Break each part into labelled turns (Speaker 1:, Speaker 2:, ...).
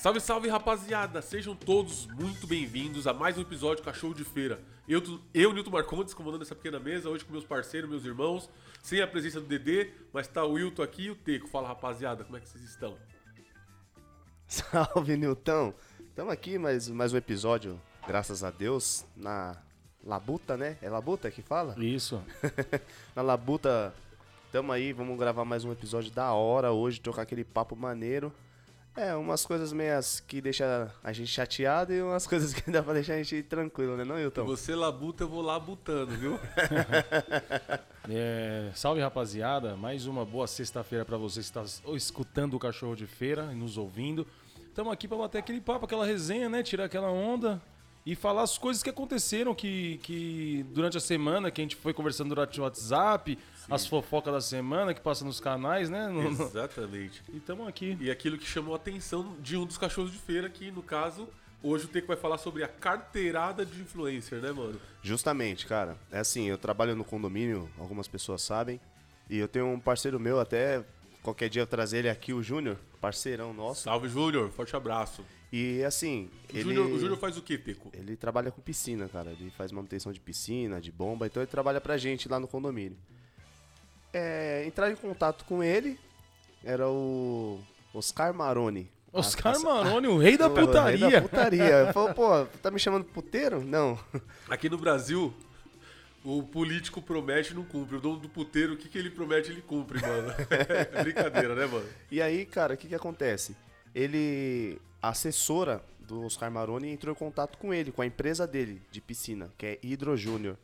Speaker 1: Salve, salve, rapaziada! Sejam todos muito bem-vindos a mais um episódio Cachorro de Feira. Eu, eu Nilton Marcondes, comandando essa pequena mesa, hoje com meus parceiros, meus irmãos, sem a presença do Dedê, mas tá o Wilton aqui e o Teco. Fala, rapaziada, como é que vocês estão?
Speaker 2: Salve, Nilton! Estamos aqui mais, mais um episódio, graças a Deus, na Labuta, né? É Labuta que fala?
Speaker 3: Isso.
Speaker 2: na Labuta, tamo aí, vamos gravar mais um episódio da hora hoje, trocar aquele papo maneiro. É, umas coisas meias que deixa a gente chateado e umas coisas que dá pra deixar a gente tranquilo, né, não, Hilton?
Speaker 1: Você labuta, eu vou lá butando, viu?
Speaker 3: é, salve, rapaziada. Mais uma boa sexta-feira para você que está escutando o Cachorro de Feira e nos ouvindo. Estamos aqui para bater aquele papo, aquela resenha, né? Tirar aquela onda e falar as coisas que aconteceram que, que durante a semana, que a gente foi conversando durante o WhatsApp, Sim. as fofocas da semana que passa nos canais, né? No,
Speaker 1: Exatamente.
Speaker 3: E estamos aqui.
Speaker 1: E aquilo que chamou a atenção de um dos cachorros de feira, que no caso, hoje o Teco vai falar sobre a carteirada de influencer, né, mano?
Speaker 2: Justamente, cara. É assim, eu trabalho no condomínio, algumas pessoas sabem, e eu tenho um parceiro meu, até qualquer dia eu trazer ele aqui, o Júnior, parceirão nosso.
Speaker 1: Salve, Júnior. Forte abraço.
Speaker 2: E assim.
Speaker 1: O ele, Júnior, o Júnior faz o quê, Teco?
Speaker 2: Ele trabalha com piscina, cara. Ele faz manutenção de piscina, de bomba, então ele trabalha pra gente lá no condomínio. É, entrar em contato com ele era o Oscar Maroni.
Speaker 3: Oscar a, Maroni, o rei da o, putaria. O rei da
Speaker 2: putaria. Falou, pô, tá me chamando puteiro? Não.
Speaker 1: Aqui no Brasil, o político promete e não cumpre. O dono do puteiro, o que, que ele promete, ele cumpre, mano. É brincadeira, né, mano?
Speaker 2: E aí, cara, o que, que acontece? Ele a assessora do Oscar Maroni entrou em contato com ele, com a empresa dele de piscina, que é Hidro Júnior.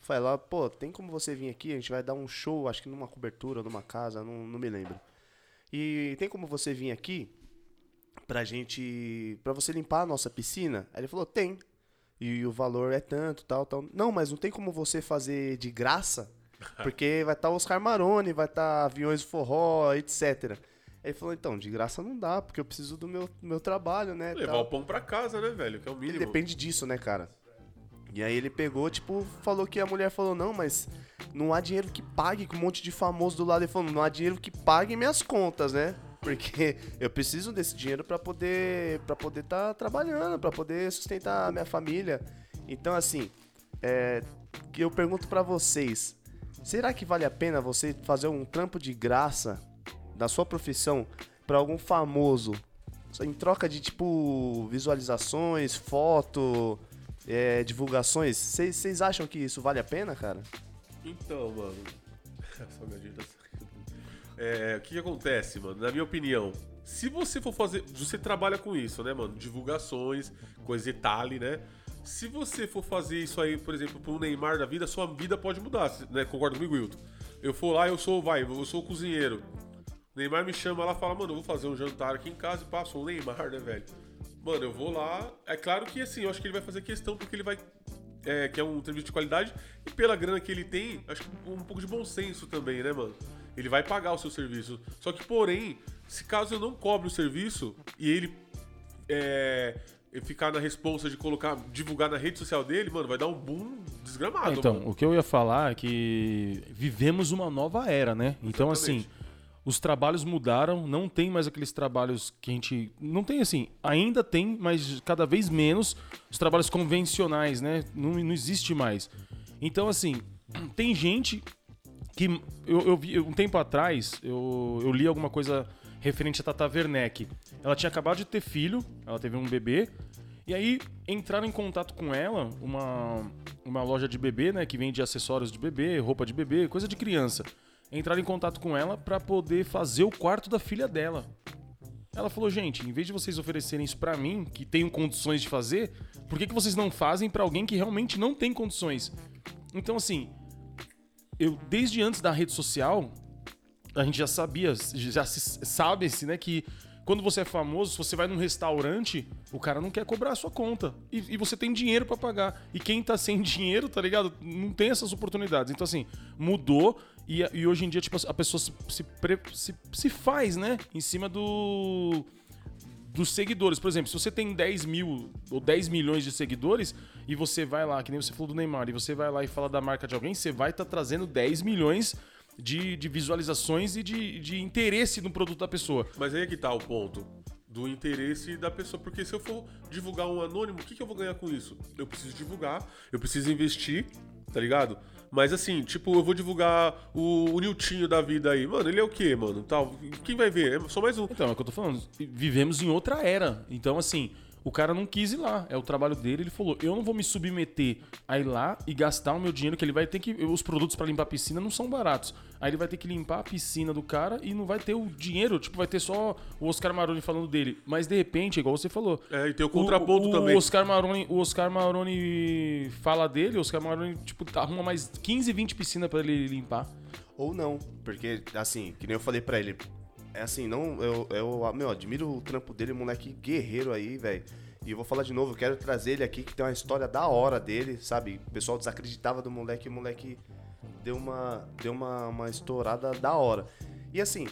Speaker 2: Foi lá, pô, tem como você vir aqui? A gente vai dar um show, acho que numa cobertura, numa casa, não, não me lembro. E tem como você vir aqui pra gente. pra você limpar a nossa piscina? Aí ele falou, tem. E o valor é tanto, tal, tal. Não, mas não tem como você fazer de graça? Porque vai estar tá Oscar Maroni, vai estar tá aviões forró, etc. Aí ele falou, então, de graça não dá, porque eu preciso do meu, meu trabalho, né?
Speaker 1: Levar
Speaker 2: tal.
Speaker 1: o pão pra casa, né, velho? Que é o mínimo.
Speaker 2: Depende disso, né, cara? E aí ele pegou, tipo, falou que a mulher falou, não, mas não há dinheiro que pague, com um monte de famoso do lado. Ele falou, não há dinheiro que pague minhas contas, né? Porque eu preciso desse dinheiro para poder para poder estar tá trabalhando, para poder sustentar a minha família. Então, assim, é, eu pergunto para vocês, será que vale a pena você fazer um trampo de graça da sua profissão para algum famoso em troca de tipo visualizações, foto, é, divulgações, vocês acham que isso vale a pena, cara?
Speaker 1: Então, mano. é, o que, que acontece, mano? Na minha opinião, se você for fazer. Você trabalha com isso, né, mano? Divulgações, coisa detalhe, né? Se você for fazer isso aí, por exemplo, pro Neymar da vida, sua vida pode mudar, né? Concorda comigo, Wilton? Eu for lá, eu sou, vai, eu sou cozinheiro. Neymar me chama lá e fala, mano, eu vou fazer um jantar aqui em casa e passo um Neymar, né, velho? Mano, eu vou lá. É claro que assim, eu acho que ele vai fazer questão porque ele vai. É, que é um serviço de qualidade. E pela grana que ele tem, acho que um pouco de bom senso também, né, mano? Ele vai pagar o seu serviço. Só que, porém, se caso eu não cobre o serviço e ele é, ficar na responsa de colocar, divulgar na rede social dele, mano, vai dar um boom desgramado.
Speaker 3: Então,
Speaker 1: mano.
Speaker 3: o que eu ia falar é que vivemos uma nova era, né? Então, assim os trabalhos mudaram, não tem mais aqueles trabalhos que a gente. Não tem assim, ainda tem, mas cada vez menos os trabalhos convencionais, né? Não, não existe mais. Então, assim, tem gente que. Eu, eu vi um tempo atrás, eu, eu li alguma coisa referente a Tata Werneck. Ela tinha acabado de ter filho, ela teve um bebê. E aí entraram em contato com ela, uma, uma loja de bebê, né? Que vende acessórios de bebê, roupa de bebê, coisa de criança entraram em contato com ela para poder fazer o quarto da filha dela. Ela falou, gente, em vez de vocês oferecerem isso para mim, que tenho condições de fazer, por que, que vocês não fazem para alguém que realmente não tem condições? Então, assim, eu desde antes da rede social, a gente já sabia, já sabe-se, né, que quando você é famoso, se você vai num restaurante, o cara não quer cobrar a sua conta. E, e você tem dinheiro para pagar. E quem tá sem dinheiro, tá ligado? Não tem essas oportunidades. Então, assim, mudou. E, e hoje em dia, tipo, a pessoa se, se, se, se faz, né? Em cima do dos seguidores. Por exemplo, se você tem 10 mil ou 10 milhões de seguidores e você vai lá, que nem você falou do Neymar, e você vai lá e fala da marca de alguém, você vai estar tá trazendo 10 milhões de, de visualizações e de, de interesse no produto da pessoa.
Speaker 1: Mas aí é que tá o ponto. do interesse da pessoa. Porque se eu for divulgar um anônimo, o que, que eu vou ganhar com isso? Eu preciso divulgar, eu preciso investir, tá ligado? Mas assim, tipo, eu vou divulgar o, o Niltinho da vida aí. Mano, ele é o quê, mano? Tal. Quem vai ver? É só mais um.
Speaker 3: Então, é o que eu tô falando. Vivemos em outra era. Então, assim, o cara não quis ir lá. É o trabalho dele. Ele falou: eu não vou me submeter a ir lá e gastar o meu dinheiro, que ele vai ter que. Os produtos para limpar a piscina não são baratos. Aí ele vai ter que limpar a piscina do cara e não vai ter o dinheiro. Tipo, vai ter só o Oscar Maroni falando dele. Mas de repente, igual você falou.
Speaker 1: É, e tem o contraponto
Speaker 3: o,
Speaker 1: também.
Speaker 3: O Oscar Maroni, o Oscar Maroni fala dele, o Oscar Maroni, tipo, arruma mais 15, 20 piscinas para ele limpar.
Speaker 2: Ou não, porque, assim, que nem eu falei pra ele, é assim, não, eu, eu meu, admiro o trampo dele, moleque guerreiro aí, velho. E eu vou falar de novo, eu quero trazer ele aqui, que tem uma história da hora dele, sabe? O pessoal desacreditava do moleque o moleque deu uma, deu uma, uma estourada da hora. E assim,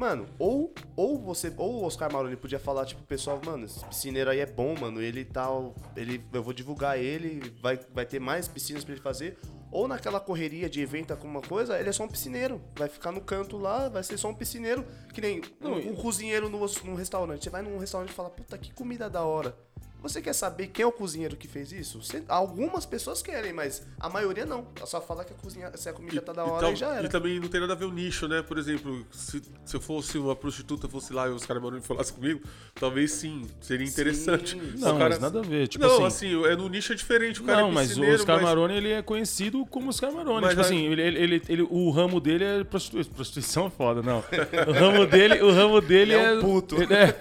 Speaker 2: mano, ou, ou você, ou o Oscar Maroni podia falar, tipo, pessoal, mano, esse piscineiro aí é bom, mano, ele tal, ele, eu vou divulgar ele, vai, vai ter mais piscinas pra ele fazer. Ou naquela correria de evento, alguma coisa, ele é só um piscineiro. Vai ficar no canto lá, vai ser só um piscineiro. Que nem um, um cozinheiro no, num restaurante. Você vai num restaurante e fala, puta, que comida da hora. Você quer saber quem é o cozinheiro que fez isso? Você- algumas pessoas querem, mas a maioria não. Ela só fala que a, cozinha, se a comida tá da hora
Speaker 1: tal-
Speaker 2: e já era.
Speaker 1: e também não tem nada a ver o nicho, né? Por exemplo, se, se eu fosse uma prostituta, fosse lá e os caras falassem comigo, talvez sim, seria interessante.
Speaker 2: Sim.
Speaker 3: Não,
Speaker 1: cara-
Speaker 3: mas nada a ver. Tipo
Speaker 1: não,
Speaker 3: assim,
Speaker 1: assim, é no nicho é diferente. O cara
Speaker 3: não,
Speaker 1: é
Speaker 3: mas o Oscar
Speaker 1: mas-
Speaker 3: Maroni ele é conhecido como Oscar Maroni.
Speaker 1: Mas
Speaker 3: tipo assim, ele, ele, ele- ele- o ramo dele é prostituição. Prostituição é foda, não. O ramo dele, o ramo dele
Speaker 2: Ele é
Speaker 3: é.
Speaker 2: um puto.
Speaker 3: ele é-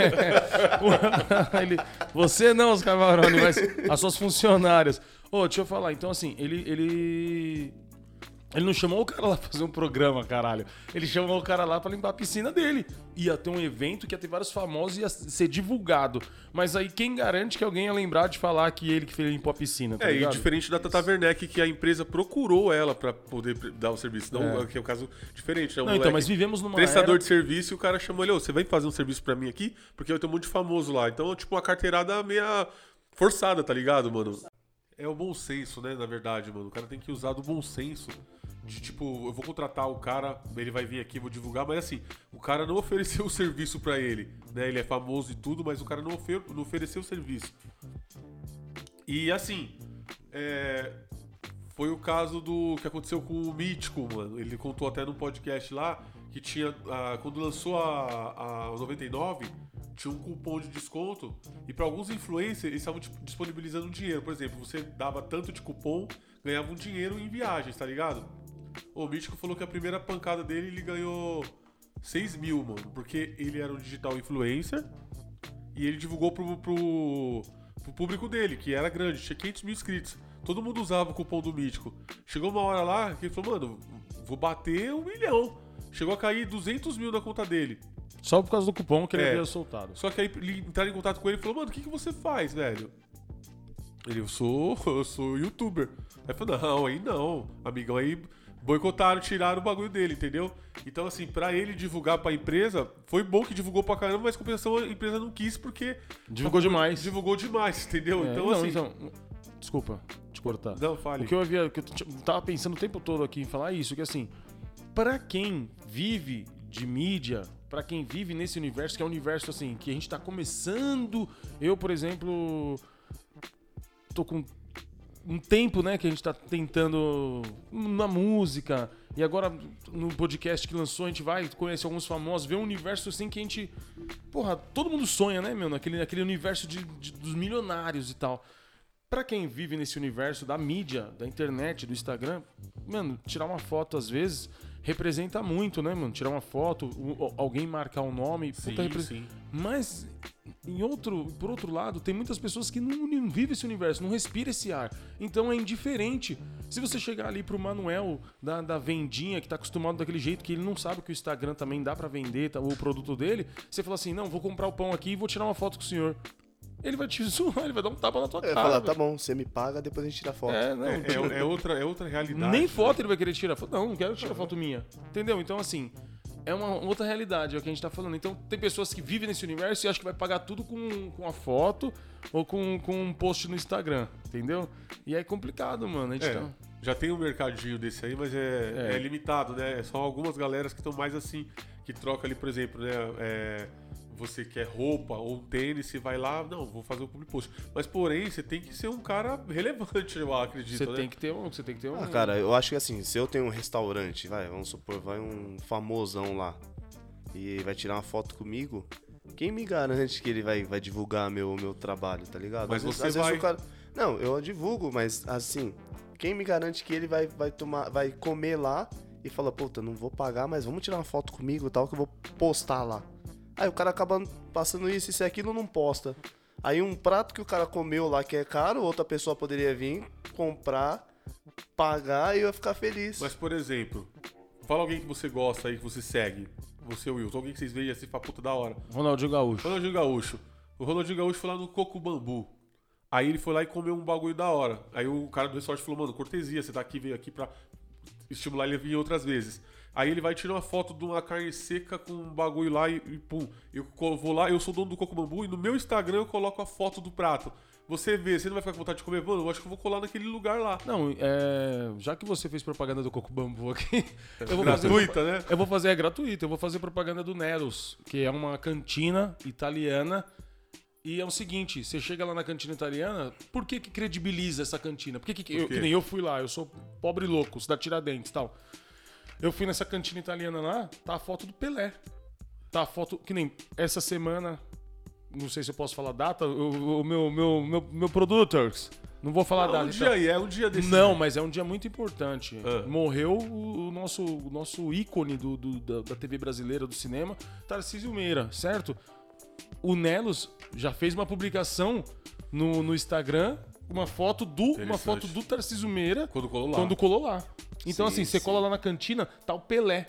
Speaker 3: você não, Oscar Maroni, mas as suas funcionárias. Ô, deixa eu falar. Então, assim, ele. ele... Ele não chamou o cara lá pra fazer um programa, caralho. Ele chamou o cara lá pra limpar a piscina dele. Ia ter um evento que ia ter vários famosos e ia ser divulgado. Mas aí quem garante que alguém ia lembrar de falar que ele que limpou a piscina, tá
Speaker 1: É, e
Speaker 3: ligado?
Speaker 1: diferente da Tata Werneck, que a empresa procurou ela pra poder dar o serviço. Não,
Speaker 3: É.
Speaker 1: que é o caso diferente, né? O
Speaker 3: Não, então, mas vivemos numa
Speaker 1: prestador
Speaker 3: era...
Speaker 1: de serviço e o cara chamou ele, ô, você vai fazer um serviço pra mim aqui? Porque eu tenho um monte de famoso lá. Então, tipo, uma carteirada meia forçada, tá ligado, mano? É o bom senso, né, na verdade, mano. O cara tem que usar do bom senso. De tipo, eu vou contratar o cara, ele vai vir aqui, vou divulgar, mas assim, o cara não ofereceu o serviço pra ele, né? Ele é famoso e tudo, mas o cara não, ofer não ofereceu o serviço. E assim, é, foi o caso do que aconteceu com o Mítico, mano. Ele contou até num podcast lá que tinha. ah, quando lançou a, a 99, tinha um cupom de desconto. E para alguns influencers, eles estavam tipo, disponibilizando dinheiro. Por exemplo, você dava tanto de cupom, ganhava um dinheiro em viagens, tá ligado? O Mítico falou que a primeira pancada dele ele ganhou 6 mil, mano. Porque ele era um digital influencer e ele divulgou pro, pro, pro público dele, que era grande, tinha 500 mil inscritos. Todo mundo usava o cupom do Mítico. Chegou uma hora lá que ele falou, mano, vou bater um milhão. Chegou a cair 200 mil na conta dele.
Speaker 3: Só por causa do cupom que ele
Speaker 1: É.
Speaker 3: havia soltado.
Speaker 1: Só que aí entraram em contato com ele e falou, mano, o que, que você faz, velho? Ele, eu sou, eu sou youtuber. Aí falou, não, aí não. Amigão, aí boicotaram, tiraram o bagulho dele, entendeu? Então, assim, pra ele divulgar pra empresa, foi bom que divulgou pra caramba, mas compensação a empresa não quis porque
Speaker 3: Divulgou demais.
Speaker 1: divulgou demais, entendeu?
Speaker 3: É,
Speaker 1: então,
Speaker 3: não,
Speaker 1: assim.
Speaker 3: então, desculpa te cortar.
Speaker 1: Não, fale.
Speaker 3: O que eu havia, que eu tava pensando o tempo todo aqui em falar isso, que assim, pra quem vive de mídia, pra quem vive nesse universo, que é um universo assim, que a gente tá começando, eu, por exemplo, tô com um tempo, né, que a gente tá tentando na música, e agora no podcast que lançou, a gente vai, conhece alguns famosos, vê um universo assim que a gente. Porra, todo mundo sonha, né, meu? Naquele, naquele universo de, de- dos milionários e tal. Pra quem vive nesse universo da mídia, da internet, do Instagram, mano, tirar uma foto às vezes representa muito, né, mano? Tirar uma foto, o- alguém marcar o nome,
Speaker 1: Sim,
Speaker 3: puta, repre-
Speaker 1: sim.
Speaker 3: mas em outro, por outro lado, tem muitas pessoas que não, não vivem esse universo, não respira esse ar. Então é indiferente. Se você chegar ali pro Manuel da, da vendinha, que tá acostumado daquele jeito, que ele não sabe que o Instagram também dá pra vender tá, o produto dele, você fala assim: não, vou comprar o pão aqui e vou tirar uma foto com o senhor. Ele vai te zoar, ele vai dar um tapa na tua
Speaker 2: ia
Speaker 3: cara.
Speaker 2: falar, tá bom, você me paga, depois a gente tira foto.
Speaker 3: É, não,
Speaker 1: É, é- é outra, é outra realidade.
Speaker 3: nem
Speaker 1: né?
Speaker 3: foto ele vai querer tirar. Não, não quero tirar foto minha. Entendeu? Então, assim, é uma outra realidade, é o que a gente tá falando. Então, tem pessoas que vivem nesse universo e acham que vai pagar tudo com, com a foto ou com, com um post no Instagram, entendeu? E é complicado, mano. A gente
Speaker 1: É,
Speaker 3: tá...
Speaker 1: já tem um mercadinho desse aí, mas é,
Speaker 3: É.
Speaker 1: é limitado, né? São algumas galeras que estão mais assim, que troca ali, por exemplo, né? é, você quer roupa ou um tênis, você vai lá, não, vou fazer o public post. Mas porém, você tem que ser um cara relevante, eu acredito,
Speaker 3: Você
Speaker 1: né?
Speaker 3: tem que ter um. Você tem que ter um.
Speaker 2: Ah, cara, eu acho que assim, se eu tenho um restaurante, vai, vamos supor, vai um famosão lá e vai tirar uma foto comigo, quem me garante que ele vai, vai divulgar meu, meu trabalho, tá ligado?
Speaker 1: Mas
Speaker 2: Às vezes-
Speaker 1: você
Speaker 2: às
Speaker 1: vai-
Speaker 2: o cara- Não, eu divulgo, mas assim, quem me garante que ele vai, vai tomar, vai comer lá e fala, puta, não vou pagar, mas vamos tirar uma foto comigo e tal, que eu vou postar lá. Aí o cara acaba passando isso, isso e aquilo, não posta. Aí um prato que o cara comeu lá que é caro, outra pessoa poderia vir, comprar, pagar e eu ia ficar feliz.
Speaker 1: Mas, por exemplo, fala alguém que você gosta aí, que você segue. Você, Wilson, alguém que vocês veem assim, fala, puta, da hora.
Speaker 3: Ronaldinho Gaúcho.
Speaker 1: Ronaldinho Gaúcho. O Ronaldinho Gaúcho foi lá no Coco Bambu. Aí ele foi lá e comeu um bagulho da hora. Aí o cara do resort falou, mano, cortesia, você tá aqui, veio aqui pra estimular ele a vir outras vezes. Aí ele vai tirar uma foto de uma carne seca com um bagulho lá e, e pum. Eu vou lá, eu sou dono do Coco Bambu e no meu Instagram eu coloco a foto do prato. Você vê, você não vai ficar com vontade de comer? Mano, eu acho que eu vou colar naquele lugar lá.
Speaker 3: Não, é, já que você fez propaganda do Coco Bambu aqui, eu vou fazer
Speaker 1: Gratuita, né?
Speaker 3: Eu vou fazer, é gratuito, eu vou fazer propaganda do Neros, que é uma cantina italiana. E é o seguinte, você chega lá na cantina italiana, por que que credibiliza essa cantina? Por que, que, eu,
Speaker 1: quê?
Speaker 3: que nem eu fui lá, eu sou pobre louco, da Tiradentes e tal. Eu fui nessa cantina italiana lá, tá a foto do Pelé. Tá a foto, que nem essa semana, não sei se eu posso falar data, o, o meu, meu, meu, meu producers, não vou falar
Speaker 1: Não,
Speaker 3: data.
Speaker 1: um
Speaker 3: então.
Speaker 1: dia aí, é um dia desse.
Speaker 3: Não, mas é um dia muito importante.
Speaker 1: Ah.
Speaker 3: Morreu o, o nosso, o nosso ícone do, do- da, da TV brasileira, do cinema, Tarcísio Meira, certo? O Nelos já fez uma publicação no, no Instagram, uma foto do, uma foto do Tarcísio Meira
Speaker 1: Quando colou lá.
Speaker 3: quando colou lá. Então,
Speaker 2: Sim,
Speaker 3: assim, você
Speaker 2: sim.
Speaker 3: cola lá na cantina, tá o Pelé.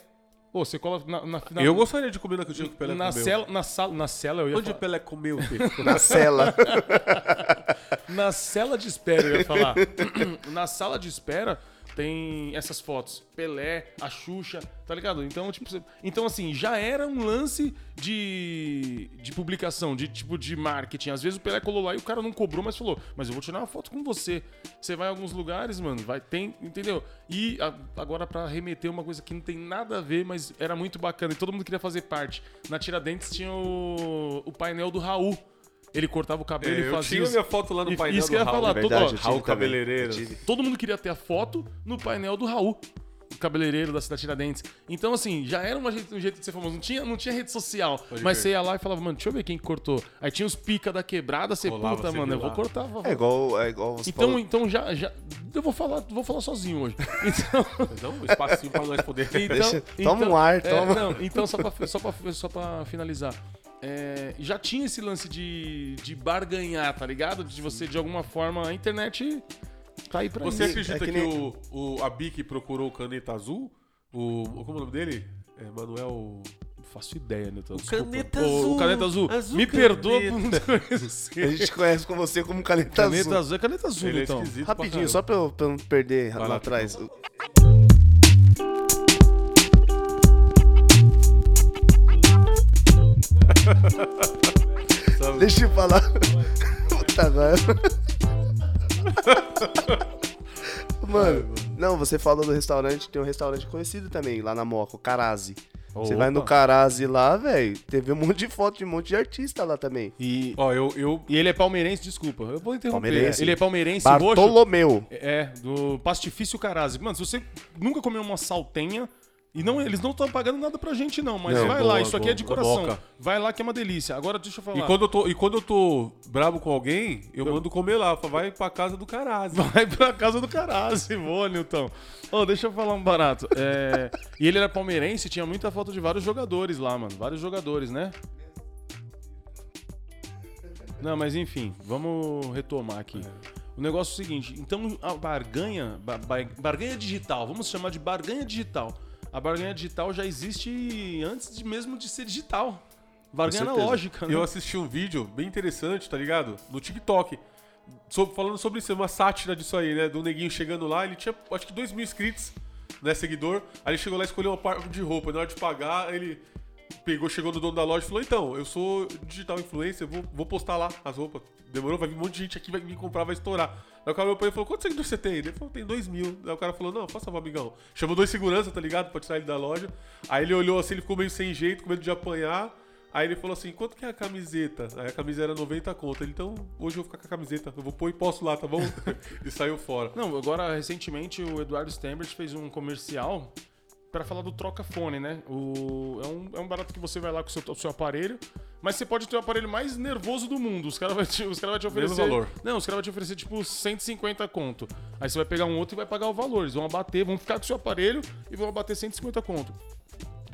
Speaker 3: Pô, você cola na, na, na,
Speaker 1: Eu gostaria de comer na cantina que o Pelé
Speaker 3: na
Speaker 1: comeu.
Speaker 3: cela, na sala, na cela eu ia
Speaker 1: Onde o
Speaker 3: falar.
Speaker 1: Pelé comeu?
Speaker 2: Na cela.
Speaker 3: Na cela de espera, eu ia falar. Na sala de espera tem essas fotos. Pelé, a Xuxa, tá ligado? Então, tipo, então assim, já era um lance de, de publicação, de tipo de marketing. Às vezes o Pelé colou lá e o cara não cobrou, mas falou: "Mas eu vou tirar uma foto com você". Você vai em alguns lugares, mano, vai tem, entendeu? E a- agora pra remeter uma coisa que não tem nada a ver, mas era muito bacana e todo mundo queria fazer parte. Na Tiradentes tinha o, o painel do Raul. Ele cortava o cabelo
Speaker 1: É,
Speaker 3: e
Speaker 1: eu
Speaker 3: fazia
Speaker 1: tinha
Speaker 3: os-
Speaker 1: minha foto lá no painel
Speaker 3: isso
Speaker 1: do
Speaker 3: que eu ia
Speaker 1: Raul.
Speaker 3: falar, todo-
Speaker 2: Verdade,
Speaker 3: ó,
Speaker 2: eu tive
Speaker 1: Raul. Cabeleireiro.
Speaker 2: Eu.
Speaker 3: Todo mundo queria ter a foto no painel do Raul, o cabeleireiro da cidade Tiradentes. Então, assim, já era uma jeito- um jeito de ser famoso. Não tinha, não tinha rede social. mas
Speaker 1: crer.
Speaker 3: você ia lá e falava, mano, deixa eu ver quem que cortou. Aí tinha os pica da quebrada, você,
Speaker 1: Colava,
Speaker 3: puta,
Speaker 1: você
Speaker 3: mano, eu
Speaker 1: viu
Speaker 3: vou
Speaker 1: lá.
Speaker 3: cortar. vou-
Speaker 2: É igual, é igual você
Speaker 3: Então,
Speaker 2: falou.
Speaker 3: então já, já. Eu vou falar, vou falar sozinho hoje. Então.
Speaker 1: Dá um espacinho pra nós poder.
Speaker 3: Então,
Speaker 2: Deixa-
Speaker 3: então-
Speaker 2: toma um ar,
Speaker 3: é,
Speaker 2: toma.
Speaker 3: não, então, só pra, só pra, só pra finalizar. É, já tinha esse lance de, de barganhar, tá ligado? De você, de alguma forma, a internet tá aí pra
Speaker 1: Você
Speaker 3: isso.
Speaker 1: acredita
Speaker 2: É
Speaker 1: que,
Speaker 2: que nem-
Speaker 1: o, o, a Bic procurou caneta azul? O, como é o nome dele? É Manuel.
Speaker 3: Não faço ideia, Newton.
Speaker 1: O
Speaker 3: desculpa.
Speaker 1: Caneta Azul.
Speaker 3: O Caneta Azul.
Speaker 1: Azul
Speaker 3: Me
Speaker 1: Caneta.
Speaker 3: perdoa por não te
Speaker 2: A
Speaker 3: conhecer.
Speaker 2: gente conhece com você como caneta,
Speaker 3: Caneta
Speaker 2: azul.
Speaker 3: azul é caneta azul,
Speaker 1: Ele é
Speaker 3: então.
Speaker 1: pra
Speaker 2: Rapidinho, só pra eu, pra eu não perder
Speaker 1: Vai
Speaker 2: lá
Speaker 1: lá,
Speaker 2: Deixa eu falar. Puta agora. Mano, não, você falou do restaurante, tem um restaurante conhecido também, lá na Moca, o Carazi. Você vai no. Carazi lá, velho, teve um monte de foto de um monte de artista lá também.
Speaker 3: E,
Speaker 1: Ó, eu, eu.
Speaker 3: e ele é palmeirense, desculpa. Eu vou interromper.
Speaker 2: Palmeirense.
Speaker 3: Ele é palmeirense roxo.
Speaker 2: Bartolomeu.
Speaker 3: É, do Pastifício Carazzi. Mano, se você nunca comeu uma saltenha, e não, eles não estão pagando nada pra gente, não, mas
Speaker 2: Não,
Speaker 3: vai
Speaker 1: boa,
Speaker 3: lá, isso aqui é de
Speaker 1: boa,
Speaker 3: coração.
Speaker 1: boca.
Speaker 3: Vai lá que é uma delícia. Agora deixa eu falar.
Speaker 1: E quando eu, tô, e quando eu tô brabo com alguém, eu mando comer lá. Falo, Vai pra casa do Carazzi.
Speaker 3: Vai pra casa do Carazzi, vou, Nilton. Ô, deixa eu falar um barato. É, E ele era palmeirense e tinha muita foto de vários jogadores lá, mano. Vários jogadores, né? Não, mas enfim, vamos retomar aqui. O negócio é o seguinte, então a barganha, ba- ba- barganha digital, vamos chamar de barganha digital. A barganha digital já existe antes de mesmo de ser digital. Barganha analógica, né?
Speaker 1: Eu assisti um vídeo bem interessante, tá ligado? No TikTok. Falando sobre isso, uma sátira disso aí, né? Do neguinho chegando lá, ele tinha acho que 2 mil inscritos, né? Seguidor. Aí ele chegou lá e escolheu uma parte de roupa. Na hora de pagar, ele pegou, chegou no dono da loja e falou: Então, eu sou digital influencer, vou, vou postar lá as roupas. Demorou, vai vir um monte de gente aqui, vai vir comprar, vai estourar. Aí o cara olhou pra e falou: Quantos seguidores você tem? Ele falou: Tem 2 mil. Aí o cara falou: Não, faça favor, amigão. Chamou dois segurança, tá ligado? Pra tirar ele da loja. Aí ele olhou assim, ele ficou meio sem jeito, com medo de apanhar. Aí ele falou assim: quanto que é a camiseta? Aí a camisa era 90 conto. Ele, então, hoje eu vou ficar com a camiseta. Eu vou pôr e posso lá, tá bom? e saiu fora.
Speaker 3: Não, agora, recentemente, o Eduardo Stembert fez um comercial para falar do troca-fone, né? O, é, um, é um barato que você vai lá com o seu, o seu aparelho, mas você pode ter o aparelho mais nervoso do mundo. Os caras vão te, os cara vai te oferecer.
Speaker 1: valor.
Speaker 3: Não, os caras vão te oferecer tipo 150 conto. Aí você vai pegar um outro e vai pagar o valor. Eles vão abater, vão ficar com o seu aparelho e vão abater 150 conto.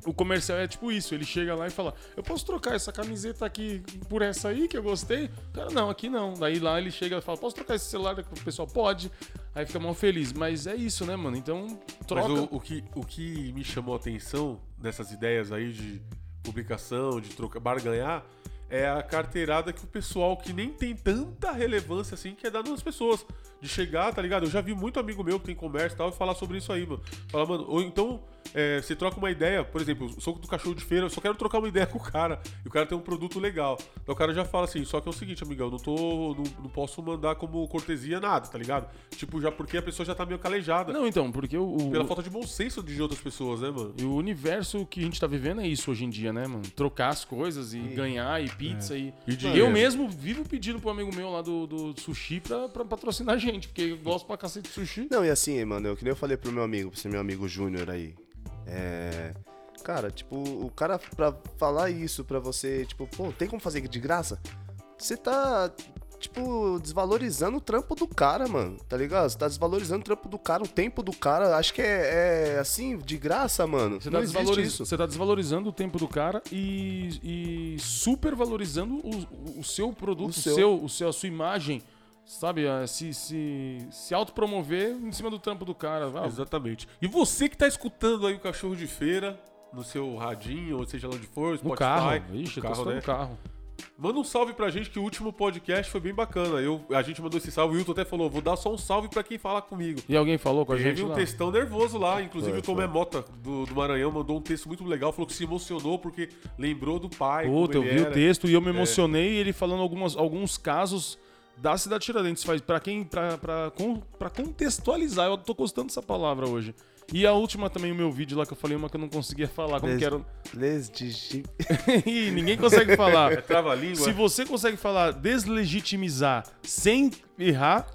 Speaker 3: O comercial é tipo isso, ele chega lá e fala: Eu posso trocar essa camiseta aqui por essa aí que eu gostei? Cara, não, aqui não. Daí lá ele chega e fala: Posso trocar esse celular? O pessoal pode. Aí fica mal feliz. Mas é isso, né, mano? Então, troca.
Speaker 1: Mas o, o que, o que me chamou a atenção nessas ideias aí de publicação, de trocar, barganhar, é a carteirada que o pessoal que nem tem tanta relevância assim quer dar nas pessoas. De chegar, tá ligado? Eu já vi muito amigo meu que tem comércio e tal e falar sobre isso aí, mano. Falar, mano, ou então é, você troca uma ideia, por exemplo, o soco do cachorro de feira, eu só quero trocar uma ideia com o cara. E o cara tem um produto legal. Então o cara já fala assim, só que é o seguinte, amigão, não tô. Não, não posso mandar como cortesia nada, tá ligado? Tipo, já porque a pessoa já tá meio calejada.
Speaker 3: Não, então, porque o. o-
Speaker 1: Pela falta de bom senso de outras pessoas, né, mano?
Speaker 3: E o universo que a gente tá vivendo é isso hoje em dia, né, mano? Trocar as coisas e ganhar e pizza e.
Speaker 1: E dinheiro.
Speaker 3: Eu mesmo vivo pedindo pro amigo meu lá do, do sushi pra, pra patrocinar a gente, porque eu gosto pra cacete de sushi.
Speaker 2: Não, e assim, mano, eu, que nem eu falei pro meu amigo, pro meu amigo Júnior aí. É. Cara, tipo, o cara pra falar isso pra você, tipo, pô, tem como fazer de graça? Você tá, tipo, desvalorizando o trampo do cara, mano, tá ligado? Você tá desvalorizando o trampo do cara, o tempo do cara. Acho que é, é assim, de graça, mano.
Speaker 3: Você tá, desvaloriz-
Speaker 2: isso.
Speaker 3: você tá desvalorizando o tempo do cara e, e supervalorizando o, o seu produto,
Speaker 2: O seu.
Speaker 3: O seu, a sua imagem, sabe? Ah, Se, se, se autopromover em cima do trampo do cara. Ah,
Speaker 1: Exatamente. E você que tá escutando aí o cachorro de feira no seu radinho, ou seja lá onde for, Spotify,
Speaker 3: no carro. Ixi,
Speaker 1: carro, né?
Speaker 3: no carro.
Speaker 1: Manda um salve pra gente que o último podcast foi bem bacana. Eu, a gente mandou esse salve, o Wilton até falou, vou dar só um salve pra quem fala comigo.
Speaker 3: E alguém falou com a
Speaker 1: Teve
Speaker 3: gente
Speaker 1: um
Speaker 3: lá?
Speaker 1: textão nervoso lá, inclusive
Speaker 2: Foi,
Speaker 1: o Tomé
Speaker 2: foi.
Speaker 1: Mota do, do Maranhão mandou um texto muito legal, falou que se emocionou porque lembrou do pai.
Speaker 3: Puta, eu vi
Speaker 1: ele
Speaker 3: o
Speaker 1: era.
Speaker 3: texto e eu me emocionei ele falando algumas, alguns casos da cidade de Tiradentes. Faz para quem pra contextualizar, eu tô gostando dessa palavra hoje. E a última também, o meu vídeo lá que eu falei uma que eu não conseguia falar, como
Speaker 2: Des-
Speaker 3: que era.
Speaker 2: Les digi-
Speaker 3: Ih, ninguém consegue falar.
Speaker 1: É trava-língua.
Speaker 3: Se você consegue falar deslegitimizar sem errar,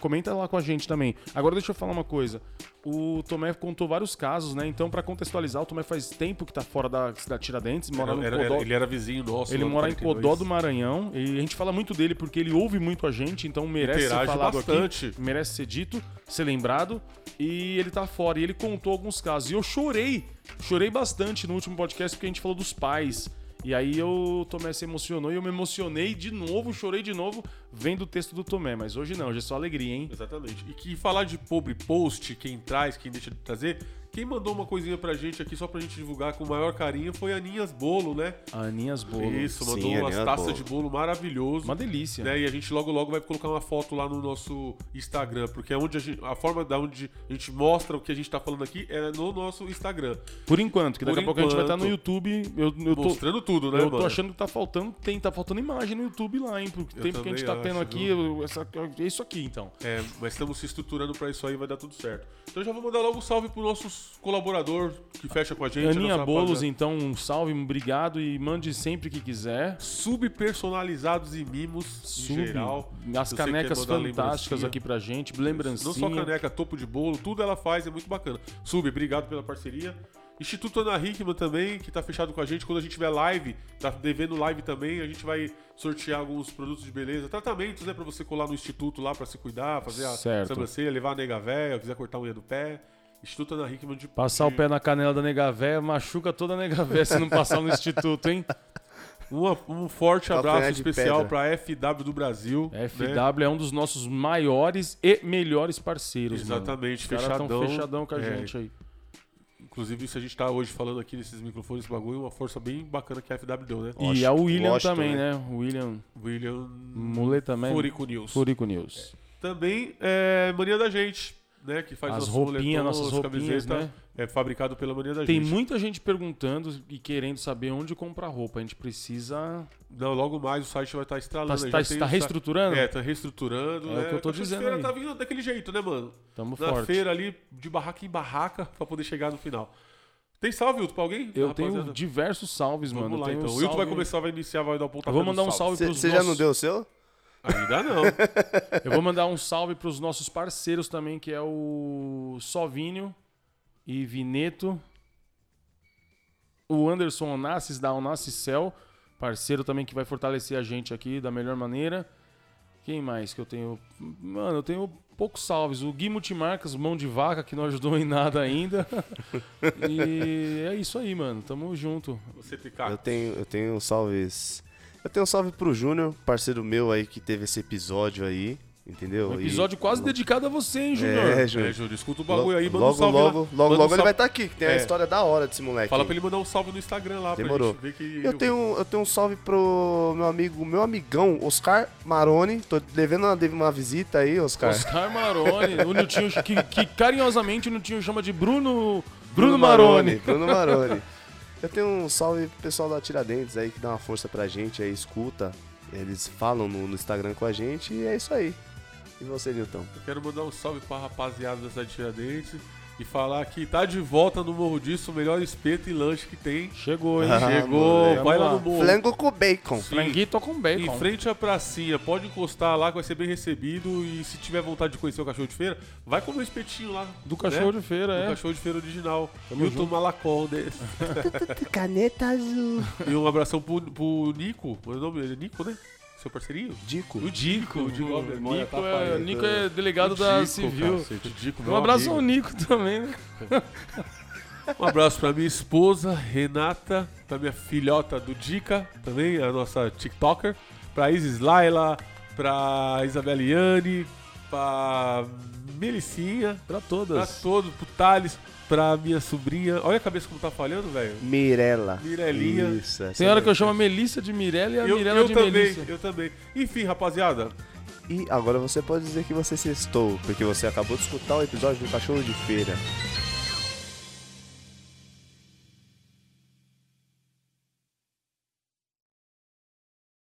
Speaker 3: comenta lá com a gente também. Agora deixa eu falar uma coisa. O Tomé contou vários casos, né? Então, pra contextualizar, o Tomé faz tempo que tá fora da cidade de Tiradentes, mora no
Speaker 1: Era-
Speaker 3: Codó.
Speaker 1: era- ele era vizinho nosso.
Speaker 3: Ele mora em
Speaker 1: 42.
Speaker 3: Codó do Maranhão e a gente fala muito dele porque ele ouve muito a gente, então merece ser
Speaker 1: Interage
Speaker 3: falado
Speaker 1: bastante.
Speaker 3: aqui, merece ser dito, ser lembrado. E ele tá fora e ele contou alguns casos. E eu chorei, chorei bastante no último podcast porque a gente falou dos pais. E aí o Tomé se emocionou e eu me emocionei de novo, chorei de novo vendo o texto do Tomé. Mas hoje não, hoje é só alegria, hein?
Speaker 1: Exatamente. E que falar de pobre post, quem traz, quem deixa de trazer, quem mandou uma coisinha pra gente aqui só pra gente divulgar com o maior carinho foi a Aninhas Bolo, né?
Speaker 3: Aninhas Bolo.
Speaker 1: Isso,
Speaker 2: Sim,
Speaker 1: mandou umas
Speaker 2: Aninhas
Speaker 1: taças
Speaker 2: Bolo.
Speaker 1: de bolo maravilhoso.
Speaker 3: Uma delícia.
Speaker 1: né? E a gente logo logo vai colocar uma foto lá no nosso Instagram, porque é onde a, gente- a forma da onde a gente mostra o que a gente tá falando aqui é no nosso Instagram.
Speaker 3: Por enquanto, que daqui
Speaker 1: Por
Speaker 3: a pouco a gente vai estar no
Speaker 1: enquanto.
Speaker 3: YouTube. Eu, eu tô,
Speaker 1: Mostrando tudo, né,
Speaker 3: eu tô
Speaker 1: mano?
Speaker 3: achando que tá faltando, tem, tá faltando imagem no YouTube lá, hein? Pro tempo que a gente tá tendo
Speaker 1: acho,
Speaker 3: aqui, eu- essa- é isso aqui, então.
Speaker 1: É, mas estamos se estruturando pra isso aí, vai dar tudo certo. Então já vou mandar logo um salve pro nosso colaborador que fecha com a gente.
Speaker 3: Aninha Bolos, então, um salve, um obrigado e mande sempre que quiser.
Speaker 1: subpersonalizados e mimos
Speaker 3: Sub,
Speaker 1: em geral.
Speaker 3: as
Speaker 1: quer
Speaker 3: canecas fantásticas aqui pra gente, lembrancinha.
Speaker 1: Não só caneca, topo de bolo, tudo ela faz, é muito bacana. Sub, obrigado pela parceria. Instituto Ana Hickman também, que tá fechado com a gente. Quando a gente tiver live, tá devendo live também, a gente vai sortear alguns produtos de beleza, tratamentos, né, pra você colar no instituto lá pra se cuidar, fazer a
Speaker 3: Certo.
Speaker 1: sobrancelha, levar a nega véia, quiser cortar a unha do pé. Instituto Ana Hickman de
Speaker 3: Passar o pé na canela da nega véia, machuca toda a nega véia se não passar no instituto, hein?
Speaker 1: Uma- um forte abraço especial
Speaker 2: pedra.
Speaker 1: pra FW do Brasil. né?
Speaker 3: FW é um dos nossos maiores e melhores parceiros, mano.
Speaker 1: Exatamente,
Speaker 3: tão
Speaker 1: fechadão.
Speaker 3: fechadão com a
Speaker 1: É,
Speaker 3: gente aí.
Speaker 1: Inclusive, isso a gente tá hoje falando aqui nesses microfones, esse bagulho, uma força bem bacana que a FW deu, né?
Speaker 3: E
Speaker 2: Washington-
Speaker 3: é o William
Speaker 2: Washington,
Speaker 3: também,
Speaker 2: né?
Speaker 3: né? William
Speaker 1: William
Speaker 3: Muleta também.
Speaker 1: Furico News.
Speaker 3: Furico News.
Speaker 1: Também é Mania da Gente, né? Que faz
Speaker 3: As roupinhas, nossas roupinhas, né?
Speaker 1: É fabricado pela Mania da
Speaker 3: Tem
Speaker 1: Gente.
Speaker 3: muita gente perguntando e querendo saber onde comprar roupa. A gente precisa.
Speaker 1: Não, logo mais o site vai estar
Speaker 3: Tá,
Speaker 1: estralando.
Speaker 3: tá, tá,
Speaker 1: já tem site-
Speaker 3: reestruturando?
Speaker 1: É, tá reestruturando.
Speaker 3: É o
Speaker 1: né?
Speaker 3: que eu tô
Speaker 1: A
Speaker 3: dizendo
Speaker 1: feira
Speaker 3: aí.
Speaker 1: tá vindo daquele jeito, né, mano?
Speaker 3: Tamo
Speaker 1: Na
Speaker 3: forte.
Speaker 1: feira ali, de barraca em barraca, pra poder chegar no final. Tem salve, Hilton, pra alguém?
Speaker 3: Eu
Speaker 1: Rapaziada?
Speaker 3: tenho diversos salves,
Speaker 1: Vamos
Speaker 3: mano.
Speaker 1: lá, então.
Speaker 3: um
Speaker 1: O Hilton vai
Speaker 3: salve-
Speaker 1: começar, vai iniciar, vai dar um pontapé
Speaker 3: Eu vou mandar um salve
Speaker 2: Você
Speaker 3: pros
Speaker 2: já
Speaker 3: nossos...
Speaker 2: não deu o seu?
Speaker 1: Ainda não.
Speaker 3: Eu vou mandar um salve pros nossos parceiros também, que é o Sovinho e Vineto. O Anderson Onassis da Onassis Cell, parceiro também que vai fortalecer a gente aqui da melhor maneira. Quem mais que eu tenho? Mano, eu tenho poucos salves. O Gui Multimarcas, mão de vaca, que não ajudou em nada ainda. e é isso aí, mano. Tamo junto.
Speaker 1: Você tem
Speaker 2: Eu tenho, eu tenho salves. Eu tenho um salve pro Júnior, parceiro meu aí que teve esse episódio aí, entendeu?
Speaker 3: Um
Speaker 2: E-
Speaker 3: episódio quase dedicado a você, hein, Júnior?
Speaker 2: É,
Speaker 1: É,
Speaker 2: Júnior.
Speaker 1: Escuta o bagulho aí, manda
Speaker 2: logo,
Speaker 1: um salve
Speaker 2: logo,
Speaker 1: lá.
Speaker 2: logo,
Speaker 1: Manda um
Speaker 2: logo ele vai estar aqui, que tem a
Speaker 1: É.
Speaker 2: história da hora desse moleque.
Speaker 1: Fala pra ele mandar um salve no Instagram lá
Speaker 2: Demorou.
Speaker 1: pra gente ver que...
Speaker 2: Eu tenho, eu tenho um salve pro meu amigo, meu amigão, Oscar Maroni. Tô devendo uma, uma visita aí, Oscar.
Speaker 3: Oscar Maroni, o Niltinho, que, que carinhosamente o Niltinho chama de Bruno, Bruno Maroni.
Speaker 2: Bruno Maroni. Eu tenho um salve pessoal da Tiradentes aí que dá uma força pra gente aí, escuta. Eles falam no, no Instagram com a gente e é isso aí. E você, Nilton?
Speaker 1: Eu quero mandar um salve pra rapaziada da Tiradentes e falar que tá de volta no Morro Disso, o melhor espeto e lanche que tem.
Speaker 3: Chegou, hein?
Speaker 2: Ah,
Speaker 1: Chegou,
Speaker 2: moleque.
Speaker 1: vai lá no morro.
Speaker 2: Flango com bacon.
Speaker 1: Sim.
Speaker 3: Franguito com bacon.
Speaker 1: Em frente à pracinha, pode encostar lá que vai ser bem recebido e se tiver vontade de conhecer o cachorro de feira, vai comer um espetinho lá.
Speaker 3: Do cachorro
Speaker 1: né?
Speaker 3: de feira,
Speaker 1: Do
Speaker 3: é.
Speaker 1: cachorro de feira original.
Speaker 3: Tamo
Speaker 1: Milton
Speaker 3: junto.
Speaker 1: Malaconde.
Speaker 2: Caneta azul.
Speaker 1: E um abração pro, pro Nico. O nome dele é Nico, né? Seu parceirinho?
Speaker 2: Dico.
Speaker 1: O Dico. O Dico, memória
Speaker 3: Nico, é. Nico é delegado
Speaker 1: O
Speaker 3: da
Speaker 1: Dico,
Speaker 3: Civil.
Speaker 1: cacete, o Dico,
Speaker 3: Um
Speaker 1: meu
Speaker 3: abraço ao
Speaker 1: amigo.
Speaker 3: Nico também, né?
Speaker 1: Um abraço pra minha esposa, Renata, pra minha filhota do Dica, também, a nossa TikToker, pra Isis Laila, pra Isabeliane, pra Melicinha,
Speaker 3: Pra
Speaker 1: pra
Speaker 3: todas.
Speaker 1: todos, pro Thales, pra minha sobrinha. Olha a cabeça como tá falhando, velho.
Speaker 2: Mirella.
Speaker 1: Mirelinha.
Speaker 2: Isso,
Speaker 3: Tem hora que eu chamo a Melissa de Mirella e a
Speaker 1: Eu,
Speaker 3: Mirella
Speaker 1: eu
Speaker 3: de
Speaker 1: também,
Speaker 3: Melissa.
Speaker 1: eu também. Enfim, rapaziada,
Speaker 2: E agora você pode dizer que você sextou, porque você acabou de escutar o episódio do Cachorro de Feira.